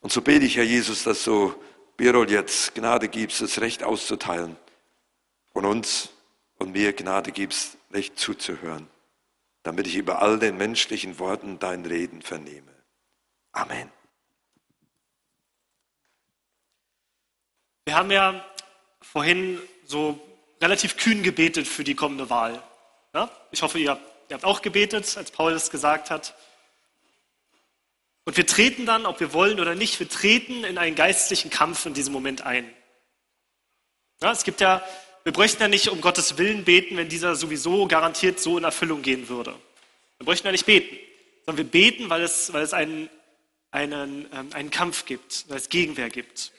Und so bete ich, Herr Jesus, dass du Birol jetzt Gnade gibst, das Recht auszuteilen und uns und mir Gnade gibst, Recht zuzuhören, damit ich über all den menschlichen Worten dein Reden vernehme. Amen. Wir haben ja vorhin so relativ kühn gebetet für die kommende Wahl. Ja? Ich hoffe, ihr, ihr habt auch gebetet, als Paul das gesagt hat. Und wir treten dann, ob wir wollen oder nicht, wir treten in einen geistlichen Kampf in diesem Moment ein. Ja, es gibt ja, wir bräuchten ja nicht um Gottes Willen beten, wenn dieser sowieso garantiert so in Erfüllung gehen würde. Wir bräuchten ja nicht beten, sondern wir beten, weil es, weil es einen, einen, ähm, einen Kampf gibt, weil es Gegenwehr gibt.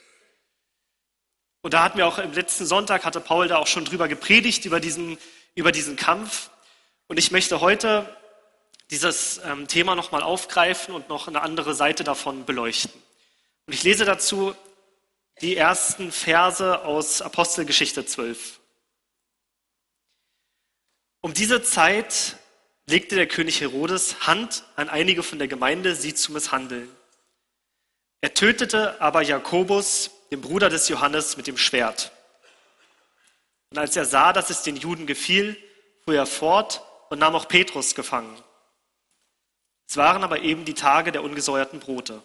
Und da hatten wir auch im letzten Sonntag, hatte Paul da auch schon drüber gepredigt, über diesen, über diesen Kampf. Und ich möchte heute dieses ähm, Thema nochmal aufgreifen und noch eine andere Seite davon beleuchten. Und ich lese dazu die ersten Verse aus Apostelgeschichte 12. Um diese Zeit legte der König Herodes Hand an einige von der Gemeinde, sie zu misshandeln. Er tötete aber Jakobus, dem Bruder des Johannes, mit dem Schwert. Und als er sah, dass es den Juden gefiel, fuhr er fort und nahm auch Petrus gefangen. Es waren aber eben die Tage der ungesäuerten Brote.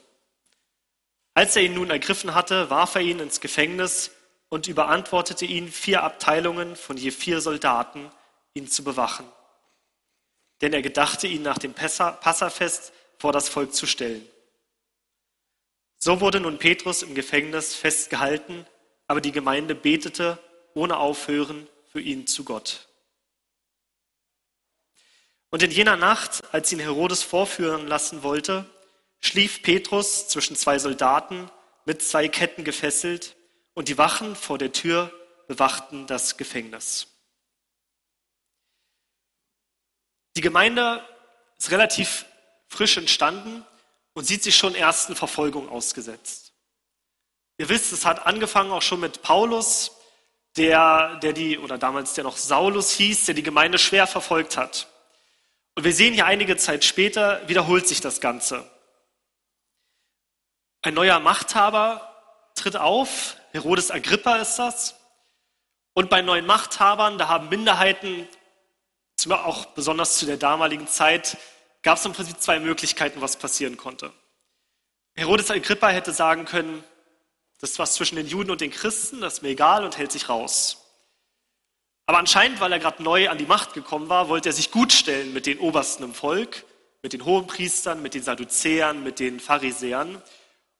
Als er ihn nun ergriffen hatte, warf er ihn ins Gefängnis und überantwortete ihn vier Abteilungen von je vier Soldaten, ihn zu bewachen. Denn er gedachte, ihn nach dem Passafest vor das Volk zu stellen. So wurde nun Petrus im Gefängnis festgehalten, aber die Gemeinde betete ohne Aufhören für ihn zu Gott. Und in jener Nacht, als ihn Herodes vorführen lassen wollte, schlief Petrus zwischen zwei Soldaten mit zwei Ketten gefesselt und die Wachen vor der Tür bewachten das Gefängnis. Die Gemeinde ist relativ frisch entstanden und sieht sich schon ersten Verfolgung ausgesetzt. Ihr wisst, es hat angefangen auch schon mit Paulus, der, der die, oder damals der noch Saulus hieß, der die Gemeinde schwer verfolgt hat. Und wir sehen hier einige Zeit später, wiederholt sich das Ganze. Ein neuer Machthaber tritt auf, Herodes Agrippa ist das. Und bei neuen Machthabern, da haben Minderheiten, auch besonders zu der damaligen Zeit, gab es im Prinzip zwei Möglichkeiten, was passieren konnte. Herodes Agrippa hätte sagen können, das ist was zwischen den Juden und den Christen, das ist mir egal und hält sich raus. Aber anscheinend, weil er gerade neu an die Macht gekommen war, wollte er sich gutstellen mit den Obersten im Volk, mit den Hohenpriestern, mit den Sadduzäern, mit den Pharisäern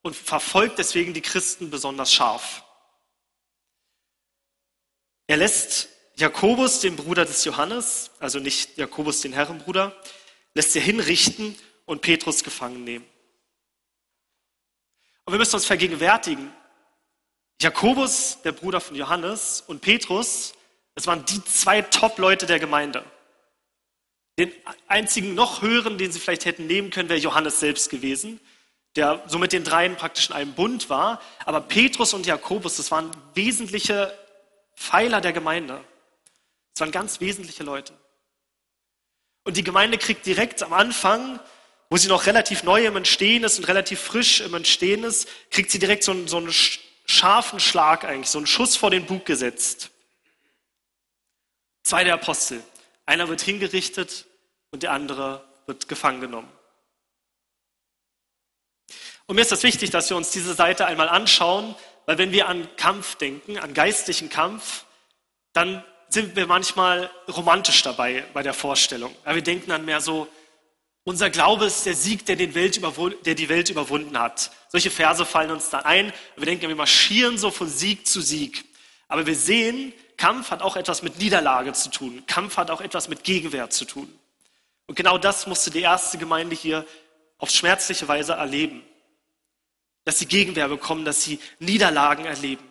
und verfolgt deswegen die Christen besonders scharf. Er lässt Jakobus, den Bruder des Johannes, also nicht Jakobus, den Herrenbruder, lässt er hinrichten und Petrus gefangen nehmen. Und wir müssen uns vergegenwärtigen, Jakobus, der Bruder von Johannes, und Petrus, das waren die zwei Top-Leute der Gemeinde. Den einzigen noch höheren, den sie vielleicht hätten nehmen können, wäre Johannes selbst gewesen, der so mit den dreien praktisch in einem Bund war. Aber Petrus und Jakobus, das waren wesentliche Pfeiler der Gemeinde. Das waren ganz wesentliche Leute. Und die Gemeinde kriegt direkt am Anfang, wo sie noch relativ neu im Entstehen ist und relativ frisch im Entstehen ist, kriegt sie direkt so einen, so einen scharfen Schlag eigentlich, so einen Schuss vor den Bug gesetzt. Zwei der Apostel. Einer wird hingerichtet und der andere wird gefangen genommen. Und mir ist das wichtig, dass wir uns diese Seite einmal anschauen, weil wenn wir an Kampf denken, an geistlichen Kampf, dann sind wir manchmal romantisch dabei bei der Vorstellung. Ja, wir denken dann mehr so, unser Glaube ist der Sieg, der, der die Welt überwunden hat. Solche Verse fallen uns dann ein. Wir denken, wir marschieren so von Sieg zu Sieg. Aber wir sehen, Kampf hat auch etwas mit Niederlage zu tun. Kampf hat auch etwas mit Gegenwehr zu tun. Und genau das musste die erste Gemeinde hier auf schmerzliche Weise erleben. Dass sie Gegenwehr bekommen, dass sie Niederlagen erleben.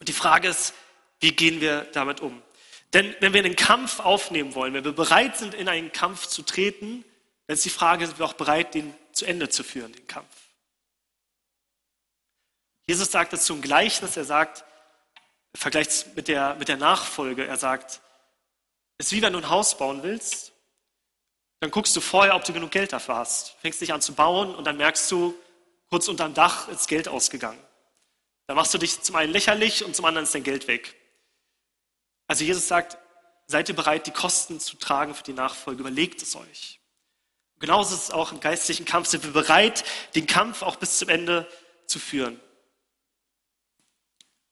Und die Frage ist, wie gehen wir damit um? Denn wenn wir einen Kampf aufnehmen wollen, wenn wir bereit sind, in einen Kampf zu treten, dann ist die Frage, sind wir auch bereit, den zu Ende zu führen, den Kampf? Jesus sagt es zum Gleichnis, er sagt, vergleicht es mit der, mit der Nachfolge, er sagt, es ist wie wenn du ein Haus bauen willst, dann guckst du vorher, ob du genug Geld dafür hast. Fängst dich an zu bauen und dann merkst du, kurz unterm Dach ist Geld ausgegangen. Da machst du dich zum einen lächerlich und zum anderen ist dein Geld weg. Also Jesus sagt, seid ihr bereit, die Kosten zu tragen für die Nachfolge, überlegt es euch. Genauso ist es auch im geistlichen Kampf, sind wir bereit, den Kampf auch bis zum Ende zu führen.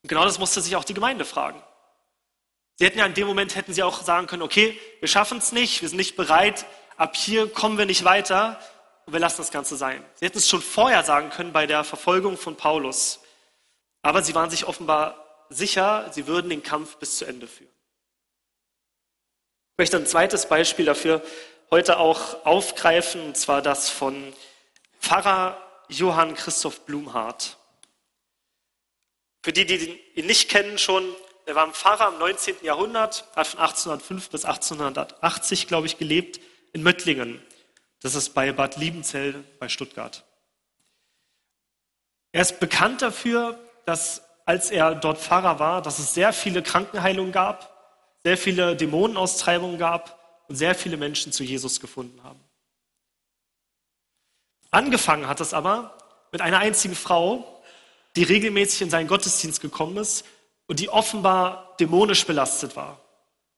Und genau das musste sich auch die Gemeinde fragen. Sie hätten ja in dem Moment, hätten sie auch sagen können, okay, wir schaffen es nicht, wir sind nicht bereit, ab hier kommen wir nicht weiter und wir lassen das Ganze sein. Sie hätten es schon vorher sagen können bei der Verfolgung von Paulus. Aber sie waren sich offenbar sicher, sie würden den Kampf bis zu Ende führen. Ich möchte ein zweites Beispiel dafür heute auch aufgreifen, und zwar das von Pfarrer Johann Christoph Blumhardt. Für die, die ihn nicht kennen schon, er war ein Pfarrer im 19. Jahrhundert, hat von 1805 bis 1880, glaube ich, gelebt, in Möttlingen. Das ist bei Bad Liebenzell bei Stuttgart. Er ist bekannt dafür, dass als er dort Pfarrer war, dass es sehr viele Krankenheilungen gab, sehr viele Dämonenaustreibungen gab und sehr viele Menschen zu Jesus gefunden haben. Angefangen hat es aber mit einer einzigen Frau, die regelmäßig in seinen Gottesdienst gekommen ist und die offenbar dämonisch belastet war.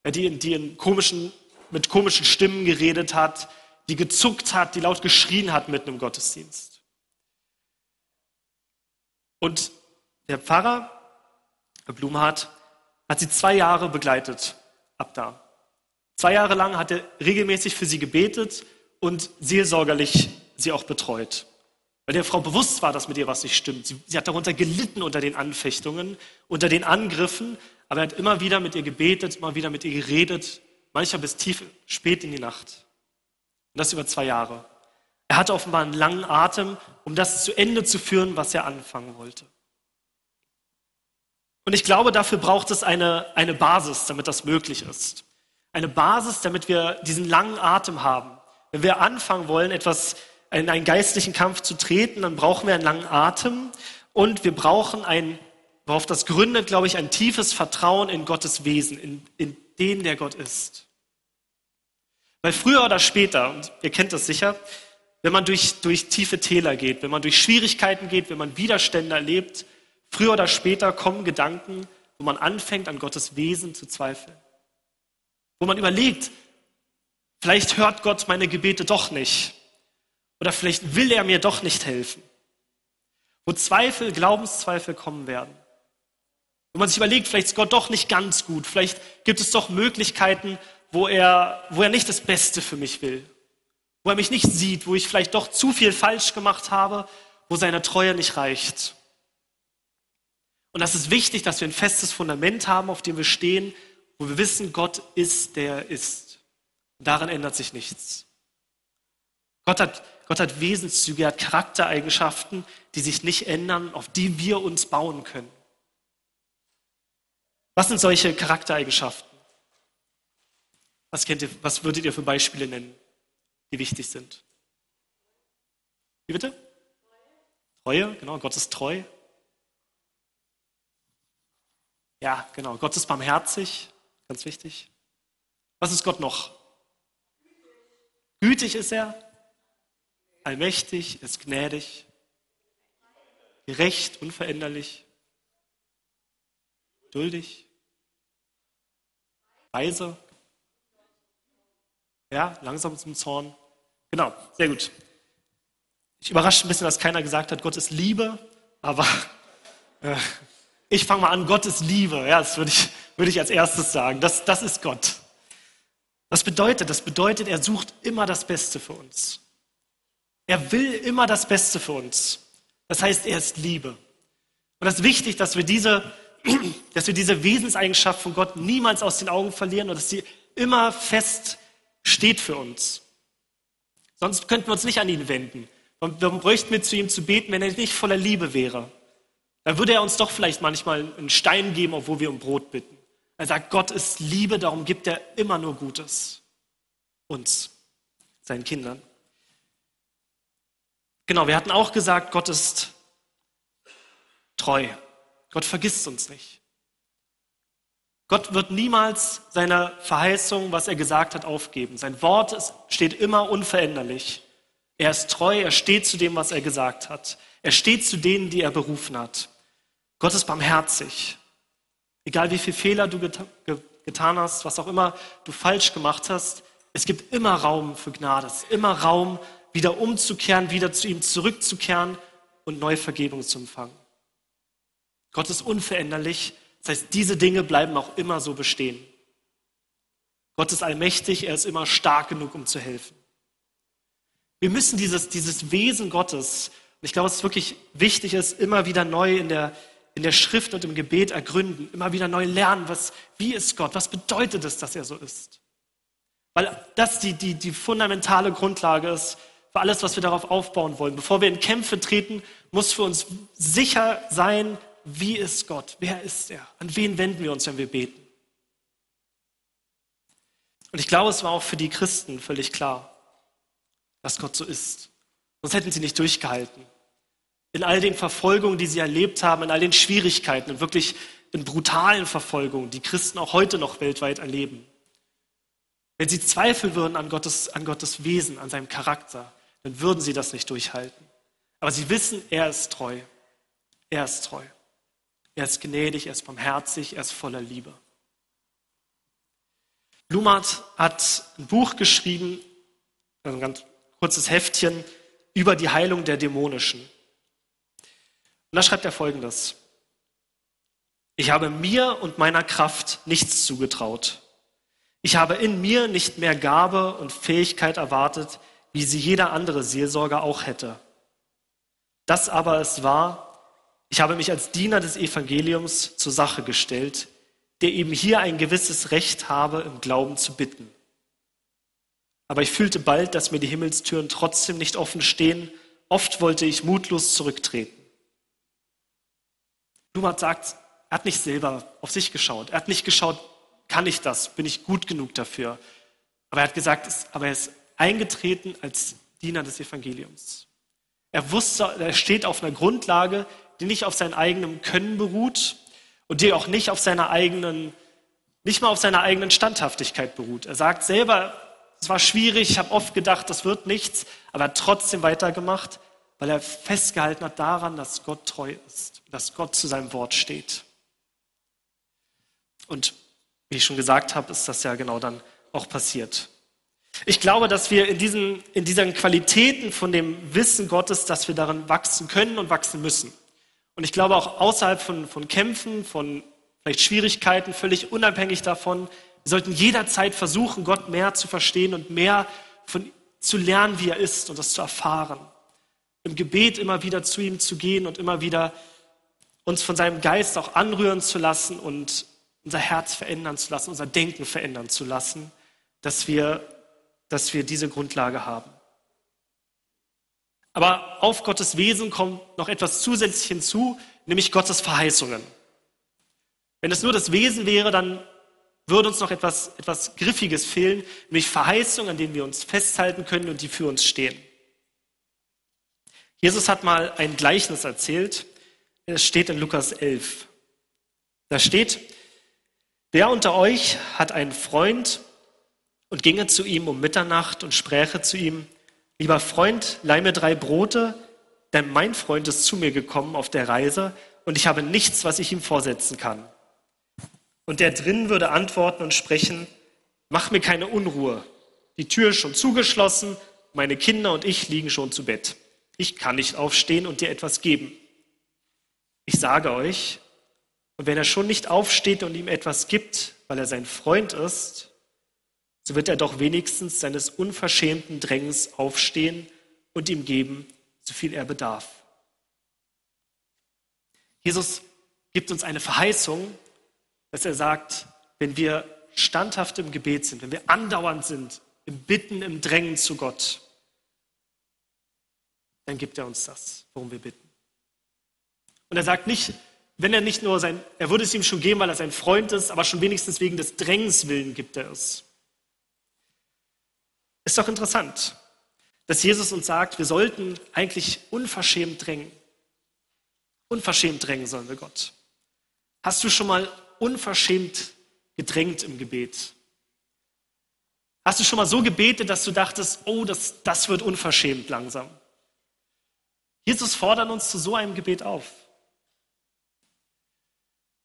Die, die in komischen, mit komischen Stimmen geredet hat, die gezuckt hat, die laut geschrien hat mitten im Gottesdienst. Und der Pfarrer, Herr Blumhardt, hat sie zwei Jahre begleitet, ab da. Zwei Jahre lang hat er regelmäßig für sie gebetet und seelsorgerlich sie auch betreut. Weil der Frau bewusst war, dass mit ihr was nicht stimmt. Sie, sie hat darunter gelitten unter den Anfechtungen, unter den Angriffen, aber er hat immer wieder mit ihr gebetet, immer wieder mit ihr geredet, manchmal bis tief spät in die Nacht. Und das über zwei Jahre. Er hatte offenbar einen langen Atem, um das zu Ende zu führen, was er anfangen wollte. Und ich glaube, dafür braucht es eine, eine Basis, damit das möglich ist eine Basis, damit wir diesen langen Atem haben. Wenn wir anfangen wollen, etwas in einen geistlichen Kampf zu treten, dann brauchen wir einen langen Atem und wir brauchen ein, worauf das gründet, glaube ich, ein tiefes Vertrauen in Gottes Wesen, in, in den, der Gott ist. Weil früher oder später, und ihr kennt das sicher, wenn man durch, durch tiefe Täler geht, wenn man durch Schwierigkeiten geht, wenn man Widerstände erlebt, früher oder später kommen Gedanken, wo man anfängt, an Gottes Wesen zu zweifeln. Wo man überlegt, vielleicht hört Gott meine Gebete doch nicht. Oder vielleicht will er mir doch nicht helfen. Wo Zweifel, Glaubenszweifel kommen werden. Wo man sich überlegt, vielleicht ist Gott doch nicht ganz gut. Vielleicht gibt es doch Möglichkeiten, wo er, wo er nicht das Beste für mich will. Wo er mich nicht sieht, wo ich vielleicht doch zu viel falsch gemacht habe, wo seine Treue nicht reicht. Und das ist wichtig, dass wir ein festes Fundament haben, auf dem wir stehen wo wir wissen, Gott ist, der er ist. daran ändert sich nichts. Gott hat, Gott hat Wesenszüge, er hat Charaktereigenschaften, die sich nicht ändern, auf die wir uns bauen können. Was sind solche Charaktereigenschaften? Was, kennt ihr, was würdet ihr für Beispiele nennen, die wichtig sind? Wie bitte? Treue, genau, Gott ist treu. Ja, genau, Gott ist barmherzig. Ganz wichtig. Was ist Gott noch? Gütig ist er, allmächtig, ist gnädig, gerecht, unveränderlich, duldig, weise, ja, langsam zum Zorn. Genau, sehr gut. Ich überrasche ein bisschen, dass keiner gesagt hat, Gott ist Liebe, aber äh, ich fange mal an, Gott ist Liebe. Ja, das würde ich, würde ich als erstes sagen. Das, das ist Gott. Was bedeutet? Das bedeutet, er sucht immer das Beste für uns. Er will immer das Beste für uns. Das heißt, er ist Liebe. Und das ist wichtig, dass wir diese, dass wir diese Wesenseigenschaft von Gott niemals aus den Augen verlieren und dass sie immer fest steht für uns. Sonst könnten wir uns nicht an ihn wenden. Warum bräuchten wir zu ihm zu beten, wenn er nicht voller Liebe wäre? Dann würde er uns doch vielleicht manchmal einen Stein geben, obwohl wir um Brot bitten. Er sagt, Gott ist Liebe, darum gibt er immer nur Gutes. Uns, seinen Kindern. Genau, wir hatten auch gesagt, Gott ist treu. Gott vergisst uns nicht. Gott wird niemals seine Verheißung, was er gesagt hat, aufgeben. Sein Wort steht immer unveränderlich. Er ist treu, er steht zu dem, was er gesagt hat. Er steht zu denen, die er berufen hat. Gott ist barmherzig. Egal wie viele Fehler du getan hast, was auch immer du falsch gemacht hast, es gibt immer Raum für Gnade. Es ist immer Raum, wieder umzukehren, wieder zu ihm zurückzukehren und neue Vergebung zu empfangen. Gott ist unveränderlich. Das heißt, diese Dinge bleiben auch immer so bestehen. Gott ist allmächtig, er ist immer stark genug, um zu helfen. Wir müssen dieses, dieses Wesen Gottes, und ich glaube, es ist wirklich wichtig ist, immer wieder neu in der, in der Schrift und im Gebet ergründen, immer wieder neu lernen, was, wie ist Gott, was bedeutet es, dass er so ist. Weil das die, die, die fundamentale Grundlage ist für alles, was wir darauf aufbauen wollen. Bevor wir in Kämpfe treten, muss für uns sicher sein, wie ist Gott, wer ist er, an wen wenden wir uns, wenn wir beten. Und ich glaube, es war auch für die Christen völlig klar, dass Gott so ist. Sonst hätten sie nicht durchgehalten. In all den Verfolgungen, die sie erlebt haben, in all den Schwierigkeiten und wirklich in brutalen Verfolgungen, die Christen auch heute noch weltweit erleben. Wenn sie zweifeln würden an Gottes, an Gottes Wesen, an seinem Charakter, dann würden sie das nicht durchhalten. Aber sie wissen, er ist treu. Er ist treu. Er ist gnädig, er ist barmherzig, er ist voller Liebe. Blumart hat ein Buch geschrieben, ein ganz kurzes Heftchen über die Heilung der Dämonischen. Und da schreibt er folgendes. Ich habe mir und meiner Kraft nichts zugetraut. Ich habe in mir nicht mehr Gabe und Fähigkeit erwartet, wie sie jeder andere Seelsorger auch hätte. Das aber ist wahr, ich habe mich als Diener des Evangeliums zur Sache gestellt, der eben hier ein gewisses Recht habe, im Glauben zu bitten. Aber ich fühlte bald, dass mir die Himmelstüren trotzdem nicht offen stehen. Oft wollte ich mutlos zurücktreten. Luhmann sagt, er hat nicht selber auf sich geschaut. Er hat nicht geschaut, kann ich das? Bin ich gut genug dafür? Aber er hat gesagt, aber er ist eingetreten als Diener des Evangeliums. Er wusste, er steht auf einer Grundlage, die nicht auf seinem eigenen Können beruht und die auch nicht auf seiner eigenen, nicht mal auf seiner eigenen Standhaftigkeit beruht. Er sagt selber, es war schwierig, ich habe oft gedacht, das wird nichts, aber er hat trotzdem weitergemacht, weil er festgehalten hat daran, dass Gott treu ist, dass Gott zu seinem Wort steht. Und wie ich schon gesagt habe, ist das ja genau dann auch passiert. Ich glaube, dass wir in diesen, in diesen Qualitäten von dem Wissen Gottes, dass wir darin wachsen können und wachsen müssen. Und ich glaube auch außerhalb von, von Kämpfen, von vielleicht Schwierigkeiten, völlig unabhängig davon, wir sollten jederzeit versuchen, Gott mehr zu verstehen und mehr von, zu lernen, wie er ist und das zu erfahren. Im Gebet immer wieder zu ihm zu gehen und immer wieder uns von seinem Geist auch anrühren zu lassen und unser Herz verändern zu lassen, unser Denken verändern zu lassen, dass wir, dass wir diese Grundlage haben. Aber auf Gottes Wesen kommt noch etwas zusätzlich hinzu, nämlich Gottes Verheißungen. Wenn es nur das Wesen wäre, dann würde uns noch etwas, etwas Griffiges fehlen, nämlich Verheißungen, an denen wir uns festhalten können und die für uns stehen. Jesus hat mal ein Gleichnis erzählt. Es steht in Lukas 11. Da steht, wer unter euch hat einen Freund und ginge zu ihm um Mitternacht und spräche zu ihm, lieber Freund, leih mir drei Brote, denn mein Freund ist zu mir gekommen auf der Reise und ich habe nichts, was ich ihm vorsetzen kann. Und der drin würde antworten und sprechen, mach mir keine Unruhe. Die Tür ist schon zugeschlossen, meine Kinder und ich liegen schon zu Bett. Ich kann nicht aufstehen und dir etwas geben. Ich sage euch, und wenn er schon nicht aufsteht und ihm etwas gibt, weil er sein Freund ist, so wird er doch wenigstens seines unverschämten Drängens aufstehen und ihm geben, so viel er bedarf. Jesus gibt uns eine Verheißung, dass er sagt, wenn wir standhaft im Gebet sind, wenn wir andauernd sind, im Bitten, im Drängen zu Gott, dann gibt er uns das, worum wir bitten. Und er sagt nicht, wenn er nicht nur sein, er würde es ihm schon geben, weil er sein Freund ist, aber schon wenigstens wegen des Drängens willen gibt er es. Ist doch interessant, dass Jesus uns sagt, wir sollten eigentlich unverschämt drängen. Unverschämt drängen sollen wir Gott. Hast du schon mal unverschämt gedrängt im Gebet? Hast du schon mal so gebetet, dass du dachtest, oh, das, das wird unverschämt langsam? Jesus fordert uns zu so einem Gebet auf.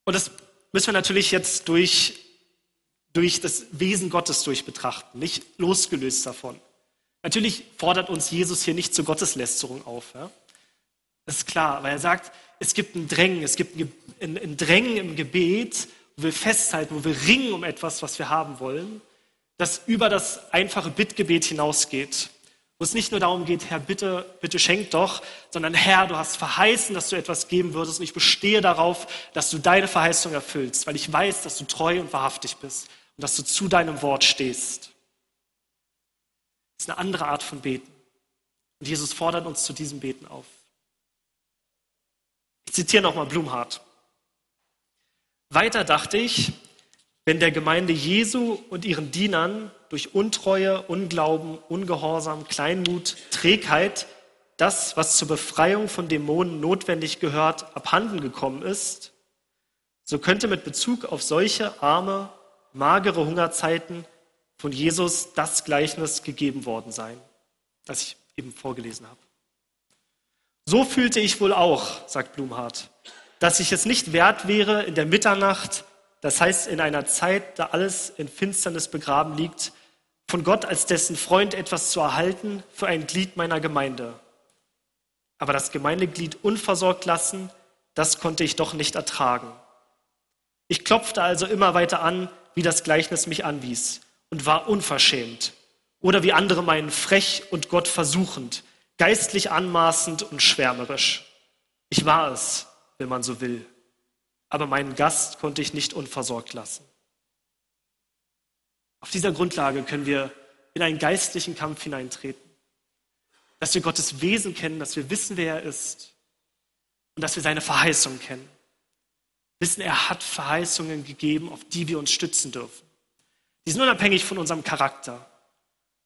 Und das müssen wir natürlich jetzt durch, durch das Wesen Gottes durch betrachten, nicht losgelöst davon. Natürlich fordert uns Jesus hier nicht zur Gotteslästerung auf. Ja? Das ist klar, weil er sagt, es gibt ein Drängen, es gibt ein, ein Drängen im Gebet, wo wir festhalten, wo wir ringen um etwas, was wir haben wollen, das über das einfache Bittgebet hinausgeht. Wo es nicht nur darum geht, Herr, bitte, bitte schenk doch, sondern Herr, du hast verheißen, dass du etwas geben würdest und ich bestehe darauf, dass du deine Verheißung erfüllst, weil ich weiß, dass du treu und wahrhaftig bist und dass du zu deinem Wort stehst. Das ist eine andere Art von Beten. Und Jesus fordert uns zu diesem Beten auf. Ich zitiere nochmal Blumhardt. Weiter dachte ich, wenn der Gemeinde Jesu und ihren Dienern durch Untreue, Unglauben, Ungehorsam, Kleinmut, Trägheit das, was zur Befreiung von Dämonen notwendig gehört, abhanden gekommen ist, so könnte mit Bezug auf solche arme, magere Hungerzeiten von Jesus das Gleichnis gegeben worden sein, das ich eben vorgelesen habe. So fühlte ich wohl auch, sagt Blumhardt, dass ich es nicht wert wäre, in der Mitternacht, das heißt in einer Zeit, da alles in Finsternis begraben liegt, von Gott als dessen Freund etwas zu erhalten für ein Glied meiner Gemeinde. Aber das Gemeindeglied unversorgt lassen, das konnte ich doch nicht ertragen. Ich klopfte also immer weiter an, wie das Gleichnis mich anwies, und war unverschämt. Oder wie andere meinen, frech und Gott versuchend, geistlich anmaßend und schwärmerisch. Ich war es, wenn man so will. Aber meinen Gast konnte ich nicht unversorgt lassen. Auf dieser Grundlage können wir in einen geistlichen Kampf hineintreten. Dass wir Gottes Wesen kennen, dass wir wissen, wer er ist und dass wir seine Verheißung kennen. Wissen, er hat Verheißungen gegeben, auf die wir uns stützen dürfen. Die sind unabhängig von unserem Charakter.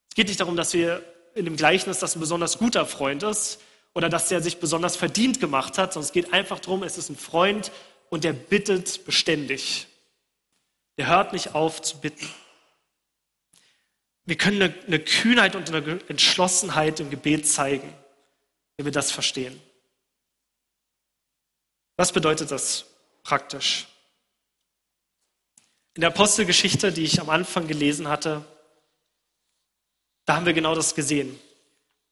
Es geht nicht darum, dass wir in dem Gleichnis, dass ein besonders guter Freund ist oder dass der sich besonders verdient gemacht hat, sondern es geht einfach darum, es ist ein Freund und der bittet beständig. Der hört nicht auf zu bitten. Wir können eine, eine Kühnheit und eine Entschlossenheit im Gebet zeigen, wenn wir das verstehen. Was bedeutet das praktisch? In der Apostelgeschichte, die ich am Anfang gelesen hatte, da haben wir genau das gesehen.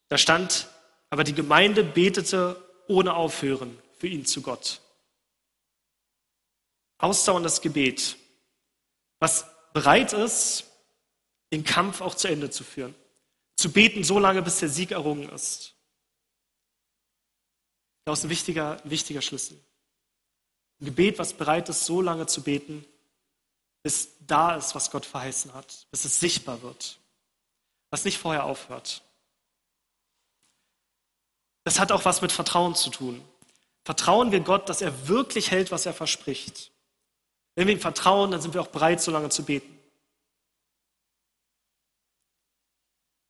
Da stand, aber die Gemeinde betete ohne Aufhören für ihn zu Gott. Ausdauerndes Gebet, was bereit ist, den Kampf auch zu Ende zu führen. Zu beten so lange, bis der Sieg errungen ist. Das ist ein wichtiger, wichtiger Schlüssel. Ein Gebet, was bereit ist, so lange zu beten, bis da ist, was Gott verheißen hat, bis es sichtbar wird, was nicht vorher aufhört. Das hat auch was mit Vertrauen zu tun. Vertrauen wir Gott, dass er wirklich hält, was er verspricht. Wenn wir ihm vertrauen, dann sind wir auch bereit, so lange zu beten.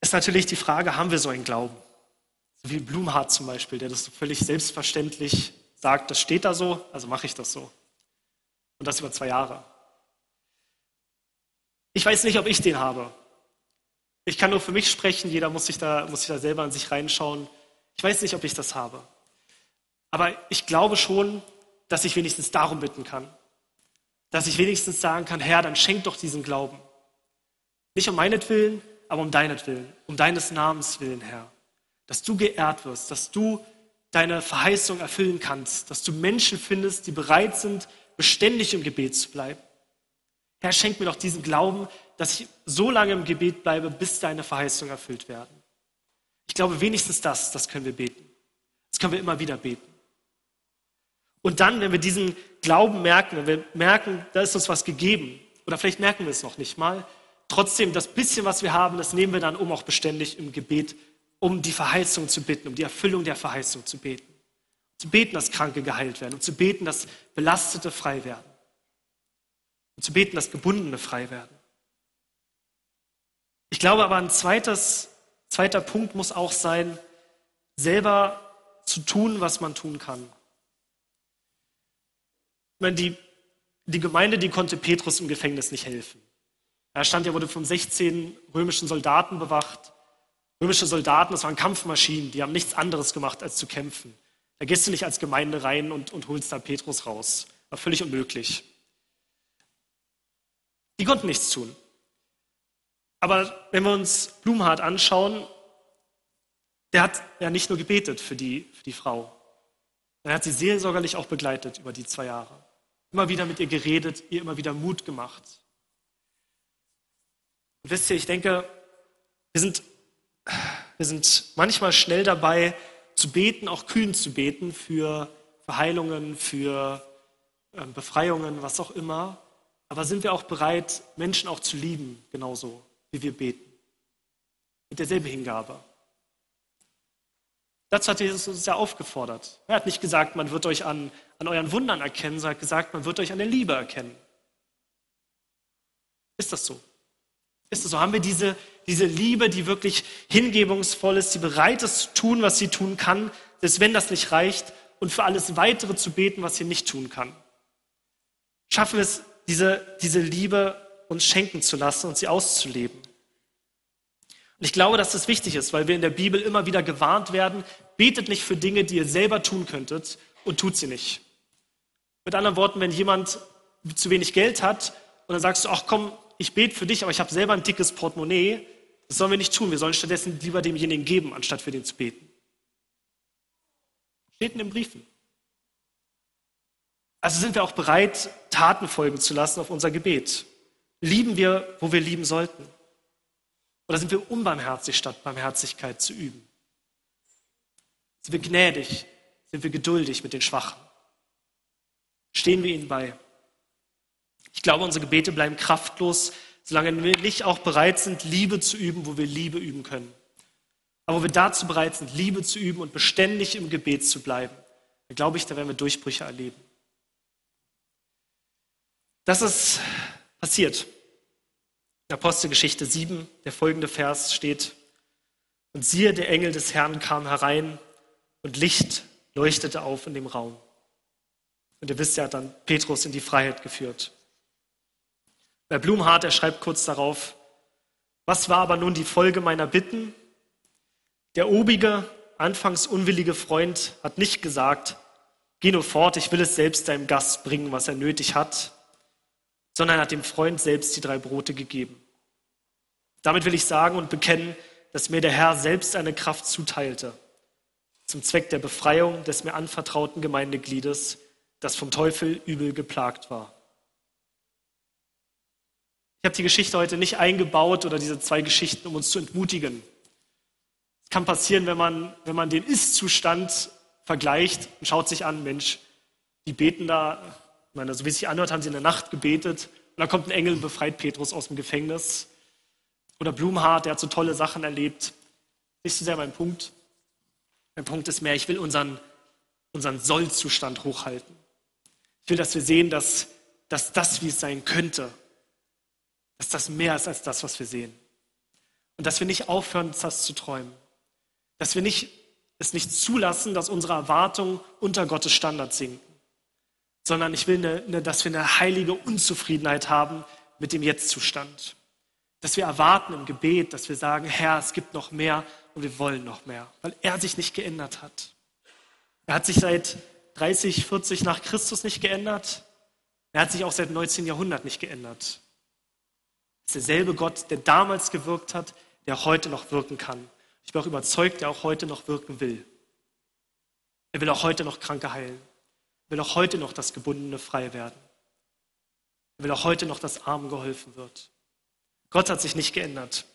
Ist natürlich die Frage, haben wir so einen Glauben? So wie Blumhardt zum Beispiel, der das so völlig selbstverständlich sagt, das steht da so, also mache ich das so. Und das über zwei Jahre. Ich weiß nicht, ob ich den habe. Ich kann nur für mich sprechen, jeder muss sich da, muss sich da selber an sich reinschauen. Ich weiß nicht, ob ich das habe. Aber ich glaube schon, dass ich wenigstens darum bitten kann. Dass ich wenigstens sagen kann, Herr, dann schenk doch diesen Glauben. Nicht um meinetwillen, aber um deinetwillen, um deines Namens willen, Herr. Dass du geehrt wirst, dass du deine Verheißung erfüllen kannst, dass du Menschen findest, die bereit sind, beständig im Gebet zu bleiben. Herr, schenk mir doch diesen Glauben, dass ich so lange im Gebet bleibe, bis deine Verheißungen erfüllt werden. Ich glaube, wenigstens das, das können wir beten. Das können wir immer wieder beten. Und dann, wenn wir diesen Glauben merken, wenn wir merken, da ist uns was gegeben, oder vielleicht merken wir es noch nicht mal, trotzdem das bisschen, was wir haben, das nehmen wir dann, um auch beständig im Gebet, um die Verheißung zu bitten, um die Erfüllung der Verheißung zu beten. Zu beten, dass Kranke geheilt werden und zu beten, dass Belastete frei werden. Und zu beten, dass Gebundene frei werden. Ich glaube aber, ein zweites, zweiter Punkt muss auch sein, selber zu tun, was man tun kann. Ich meine, die, die Gemeinde, die konnte Petrus im Gefängnis nicht helfen. Da stand, er wurde von 16 römischen Soldaten bewacht. Römische Soldaten, das waren Kampfmaschinen, die haben nichts anderes gemacht, als zu kämpfen. Da gehst du nicht als Gemeinde rein und, und holst da Petrus raus. War völlig unmöglich. Die konnten nichts tun. Aber wenn wir uns Blumhardt anschauen, der hat ja nicht nur gebetet für die, für die Frau, er hat sie seelsorgerlich auch begleitet über die zwei Jahre. Immer wieder mit ihr geredet, ihr immer wieder Mut gemacht. Und wisst ihr, ich denke, wir sind, wir sind manchmal schnell dabei, zu beten, auch kühn zu beten für Verheilungen, für ähm, Befreiungen, was auch immer. Aber sind wir auch bereit, Menschen auch zu lieben, genauso wie wir beten? Mit derselben Hingabe. Dazu hat Jesus uns ja aufgefordert. Er hat nicht gesagt, man wird euch an, an euren Wundern erkennen, sondern hat gesagt, man wird euch an der Liebe erkennen. Ist das so? Ist das so? Haben wir diese, diese Liebe, die wirklich hingebungsvoll ist, die bereit ist zu tun, was sie tun kann, selbst wenn das nicht reicht, und für alles weitere zu beten, was sie nicht tun kann? Schaffen wir es, diese, diese Liebe uns schenken zu lassen und sie auszuleben? Und ich glaube, dass das wichtig ist, weil wir in der Bibel immer wieder gewarnt werden, betet nicht für Dinge, die ihr selber tun könntet und tut sie nicht. Mit anderen Worten, wenn jemand zu wenig Geld hat und dann sagst du, ach komm, ich bete für dich, aber ich habe selber ein dickes Portemonnaie, das sollen wir nicht tun. Wir sollen stattdessen lieber demjenigen geben, anstatt für den zu beten. Steht in den Briefen. Also sind wir auch bereit, Taten folgen zu lassen auf unser Gebet. Lieben wir, wo wir lieben sollten. Oder sind wir unbarmherzig, statt Barmherzigkeit zu üben? Sind wir gnädig? Sind wir geduldig mit den Schwachen? Stehen wir ihnen bei? Ich glaube, unsere Gebete bleiben kraftlos, solange wir nicht auch bereit sind, Liebe zu üben, wo wir Liebe üben können. Aber wo wir dazu bereit sind, Liebe zu üben und beständig im Gebet zu bleiben, dann glaube ich, da werden wir Durchbrüche erleben. Das ist passiert. Apostelgeschichte 7, der folgende Vers steht, und siehe, der Engel des Herrn kam herein und Licht leuchtete auf in dem Raum. Und ihr wisst, er hat dann Petrus in die Freiheit geführt. Bei Blumhardt, er schreibt kurz darauf, was war aber nun die Folge meiner Bitten? Der obige, anfangs unwillige Freund hat nicht gesagt, geh nur fort, ich will es selbst deinem Gast bringen, was er nötig hat, sondern hat dem Freund selbst die drei Brote gegeben. Damit will ich sagen und bekennen, dass mir der Herr selbst eine Kraft zuteilte, zum Zweck der Befreiung des mir anvertrauten Gemeindegliedes, das vom Teufel übel geplagt war. Ich habe die Geschichte heute nicht eingebaut oder diese zwei Geschichten, um uns zu entmutigen. Es kann passieren, wenn man, wenn man den Ist-Zustand vergleicht und schaut sich an, Mensch, die beten da, ich meine, so wie es sich anhört, haben sie in der Nacht gebetet und dann kommt ein Engel und befreit Petrus aus dem Gefängnis. Oder Blumhardt, der hat so tolle Sachen erlebt. Nicht so sehr mein Punkt. Mein Punkt ist mehr, ich will unseren, unseren Sollzustand hochhalten. Ich will, dass wir sehen, dass, dass das, wie es sein könnte, dass das mehr ist als das, was wir sehen. Und dass wir nicht aufhören, das zu träumen. Dass wir nicht, es nicht zulassen, dass unsere Erwartungen unter Gottes Standard sinken. Sondern ich will, eine, eine, dass wir eine heilige Unzufriedenheit haben mit dem Jetztzustand dass wir erwarten im Gebet, dass wir sagen, Herr, es gibt noch mehr und wir wollen noch mehr, weil er sich nicht geändert hat. Er hat sich seit 30, 40 nach Christus nicht geändert. Er hat sich auch seit 19. Jahrhundert nicht geändert. Ist derselbe Gott, der damals gewirkt hat, der heute noch wirken kann. Ich bin auch überzeugt, der auch heute noch wirken will. Er will auch heute noch Kranke heilen. Er will auch heute noch das Gebundene frei werden. Er will auch heute noch, dass Armen geholfen wird. Gott hat sich nicht geändert.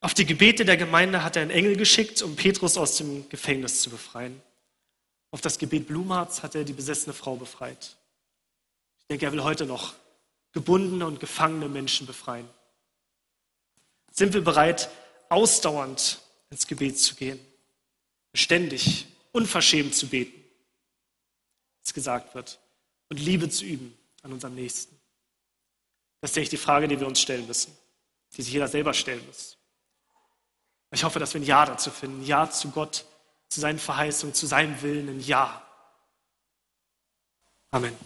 Auf die Gebete der Gemeinde hat er einen Engel geschickt, um Petrus aus dem Gefängnis zu befreien. Auf das Gebet Blumhards hat er die besessene Frau befreit. Ich denke, er will heute noch gebundene und gefangene Menschen befreien. Sind wir bereit, ausdauernd ins Gebet zu gehen, beständig, unverschämt zu beten, es gesagt wird, und Liebe zu üben an unserem Nächsten? Das ist eigentlich die Frage, die wir uns stellen müssen, die sich jeder selber stellen muss. Ich hoffe, dass wir ein Ja dazu finden, ein Ja zu Gott, zu seinen Verheißungen, zu seinem Willen, ein Ja. Amen.